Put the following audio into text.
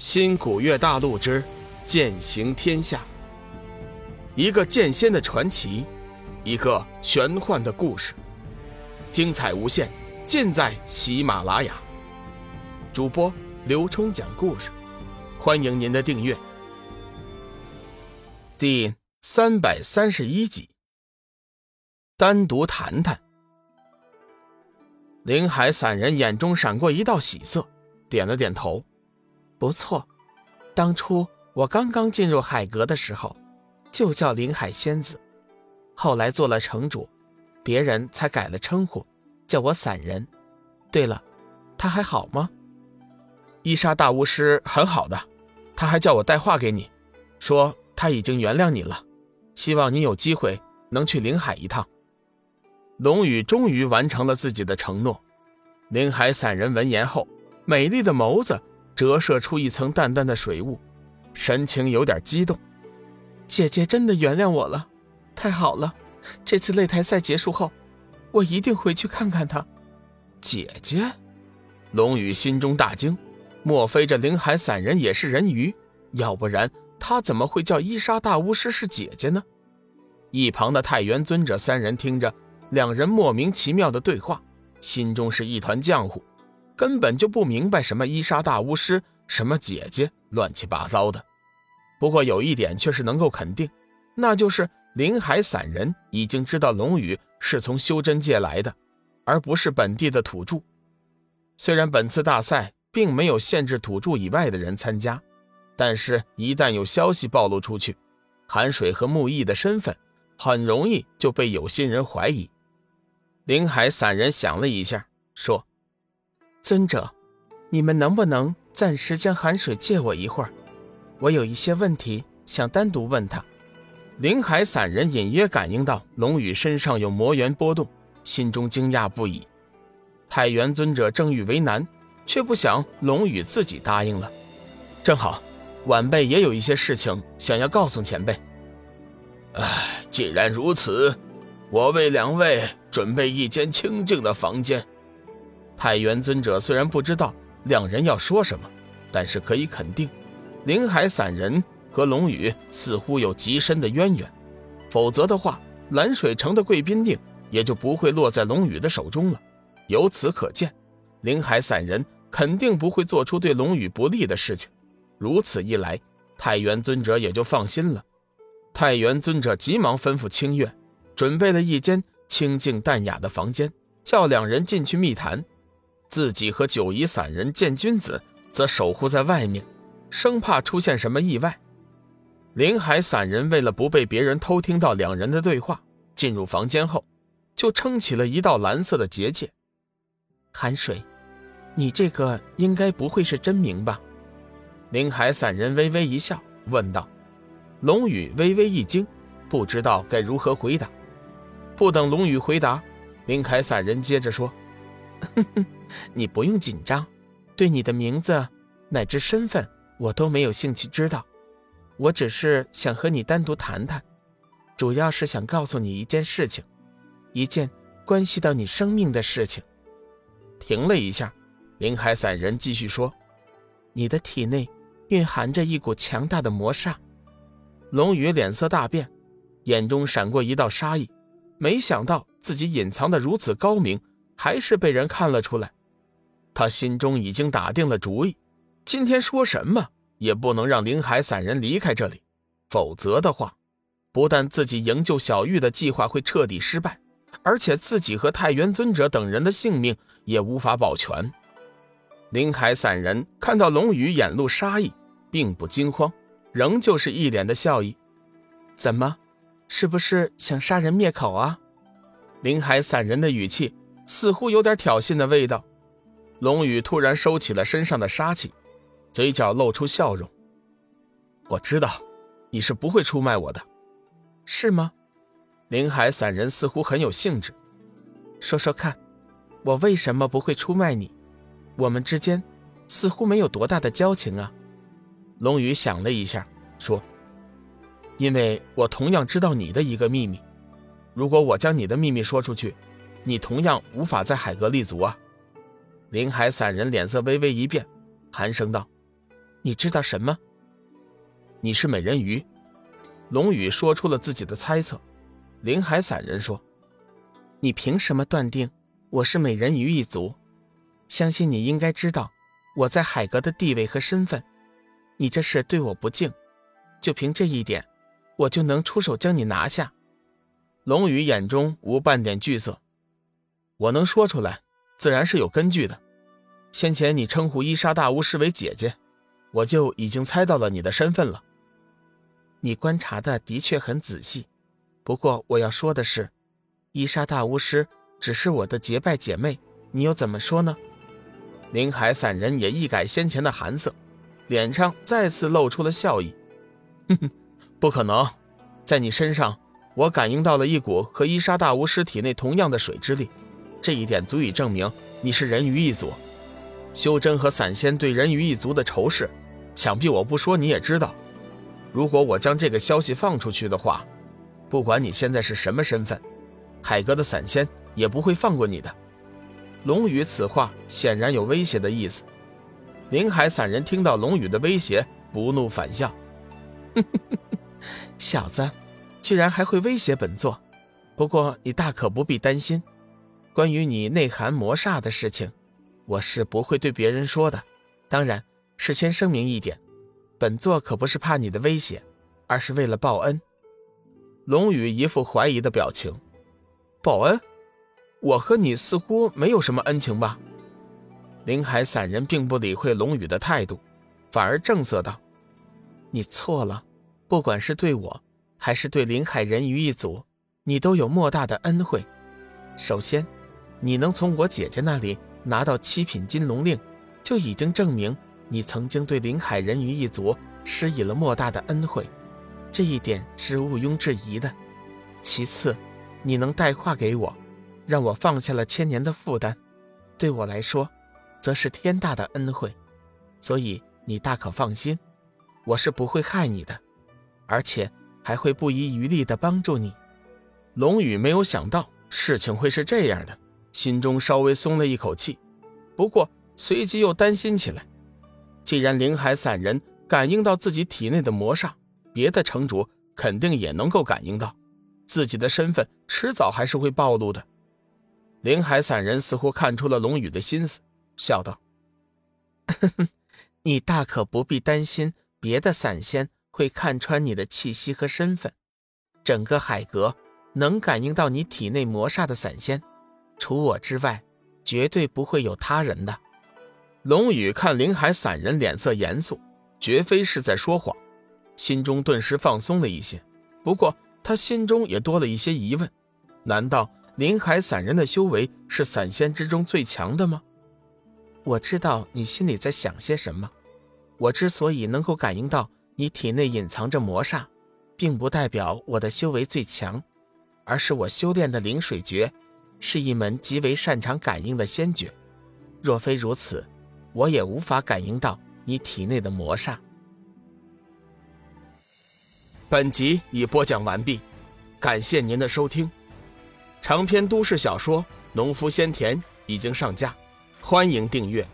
新古月大陆之剑行天下，一个剑仙的传奇，一个玄幻的故事，精彩无限，尽在喜马拉雅。主播刘冲讲故事，欢迎您的订阅。第三百三十一集，单独谈谈。林海散人眼中闪过一道喜色，点了点头。不错，当初我刚刚进入海阁的时候，就叫林海仙子，后来做了城主，别人才改了称呼，叫我散人。对了，他还好吗？伊莎大巫师很好的，他还叫我带话给你，说他已经原谅你了，希望你有机会能去林海一趟。龙宇终于完成了自己的承诺。林海散人闻言后，美丽的眸子。折射出一层淡淡的水雾，神情有点激动。姐姐真的原谅我了，太好了！这次擂台赛结束后，我一定回去看看她。姐姐，龙宇心中大惊，莫非这灵海散人也是人鱼？要不然他怎么会叫伊莎大巫师是姐姐呢？一旁的太元尊者三人听着两人莫名其妙的对话，心中是一团浆糊。根本就不明白什么伊莎大巫师，什么姐姐，乱七八糟的。不过有一点却是能够肯定，那就是林海散人已经知道龙宇是从修真界来的，而不是本地的土著。虽然本次大赛并没有限制土著以外的人参加，但是一旦有消息暴露出去，韩水和木易的身份很容易就被有心人怀疑。林海散人想了一下，说。尊者，你们能不能暂时将寒水借我一会儿？我有一些问题想单独问他。灵海散人隐约感应到龙宇身上有魔元波动，心中惊讶不已。太元尊者正欲为难，却不想龙宇自己答应了。正好，晚辈也有一些事情想要告诉前辈。唉，既然如此，我为两位准备一间清静的房间。太元尊者虽然不知道两人要说什么，但是可以肯定，灵海散人和龙宇似乎有极深的渊源，否则的话，蓝水城的贵宾令也就不会落在龙宇的手中了。由此可见，灵海散人肯定不会做出对龙宇不利的事情。如此一来，太元尊者也就放心了。太元尊者急忙吩咐清月，准备了一间清静淡雅的房间，叫两人进去密谈。自己和九夷散人见君子，则守护在外面，生怕出现什么意外。林海散人为了不被别人偷听到两人的对话，进入房间后，就撑起了一道蓝色的结界。寒水，你这个应该不会是真名吧？林海散人微微一笑，问道。龙宇微微一惊，不知道该如何回答。不等龙宇回答，林海散人接着说。哼哼，你不用紧张，对你的名字乃至身份，我都没有兴趣知道。我只是想和你单独谈谈，主要是想告诉你一件事情，一件关系到你生命的事情。停了一下，林海散人继续说：“你的体内蕴含着一股强大的魔煞。”龙宇脸色大变，眼中闪过一道杀意，没想到自己隐藏的如此高明。还是被人看了出来，他心中已经打定了主意，今天说什么也不能让林海散人离开这里，否则的话，不但自己营救小玉的计划会彻底失败，而且自己和太元尊者等人的性命也无法保全。林海散人看到龙宇眼露杀意，并不惊慌，仍旧是一脸的笑意。怎么，是不是想杀人灭口啊？林海散人的语气。似乎有点挑衅的味道，龙宇突然收起了身上的杀气，嘴角露出笑容。我知道，你是不会出卖我的，是吗？林海散人似乎很有兴致，说说看，我为什么不会出卖你？我们之间似乎没有多大的交情啊。龙宇想了一下，说：“因为我同样知道你的一个秘密，如果我将你的秘密说出去。”你同样无法在海阁立足啊！林海散人脸色微微一变，寒声道：“你知道什么？你是美人鱼。龙宇说出了自己的猜测。林海散人说：“你凭什么断定我是美人鱼一族？相信你应该知道我在海阁的地位和身份。你这是对我不敬。就凭这一点，我就能出手将你拿下。”龙宇眼中无半点惧色。我能说出来，自然是有根据的。先前你称呼伊莎大巫师为姐姐，我就已经猜到了你的身份了。你观察的的确很仔细。不过我要说的是，伊莎大巫师只是我的结拜姐妹，你又怎么说呢？林海散人也一改先前的寒色，脸上再次露出了笑意。哼哼，不可能，在你身上，我感应到了一股和伊莎大巫师体内同样的水之力，这一点足以证明你是人鱼一族。修真和散仙对人鱼一族的仇视，想必我不说你也知道。如果我将这个消息放出去的话，不管你现在是什么身份，海哥的散仙也不会放过你的。龙宇此话显然有威胁的意思。林海散人听到龙宇的威胁，不怒反笑：“ 小子，居然还会威胁本座！不过你大可不必担心，关于你内含魔煞的事情，我是不会对别人说的。当然，事先声明一点，本座可不是怕你的威胁，而是为了报恩。”龙宇一副怀疑的表情，报恩？我和你似乎没有什么恩情吧？林海散人并不理会龙宇的态度，反而正色道：“你错了，不管是对我，还是对林海人鱼一族，你都有莫大的恩惠。首先，你能从我姐姐那里拿到七品金龙令，就已经证明你曾经对林海人鱼一族施以了莫大的恩惠。”这一点是毋庸置疑的。其次，你能带话给我，让我放下了千年的负担，对我来说，则是天大的恩惠。所以你大可放心，我是不会害你的，而且还会不遗余力地帮助你。龙宇没有想到事情会是这样的，心中稍微松了一口气，不过随即又担心起来。既然灵海散人感应到自己体内的魔煞，别的城主肯定也能够感应到，自己的身份迟早还是会暴露的。灵海散人似乎看出了龙宇的心思，笑道：“你大可不必担心别的散仙会看穿你的气息和身份。整个海阁能感应到你体内魔煞的散仙，除我之外，绝对不会有他人的。”龙宇看林海散人脸色严肃，绝非是在说谎。心中顿时放松了一些，不过他心中也多了一些疑问：难道林海散人的修为是散仙之中最强的吗？我知道你心里在想些什么。我之所以能够感应到你体内隐藏着魔煞，并不代表我的修为最强，而是我修炼的灵水诀是一门极为擅长感应的仙诀。若非如此，我也无法感应到你体内的魔煞。本集已播讲完毕，感谢您的收听。长篇都市小说《农夫先田》已经上架，欢迎订阅。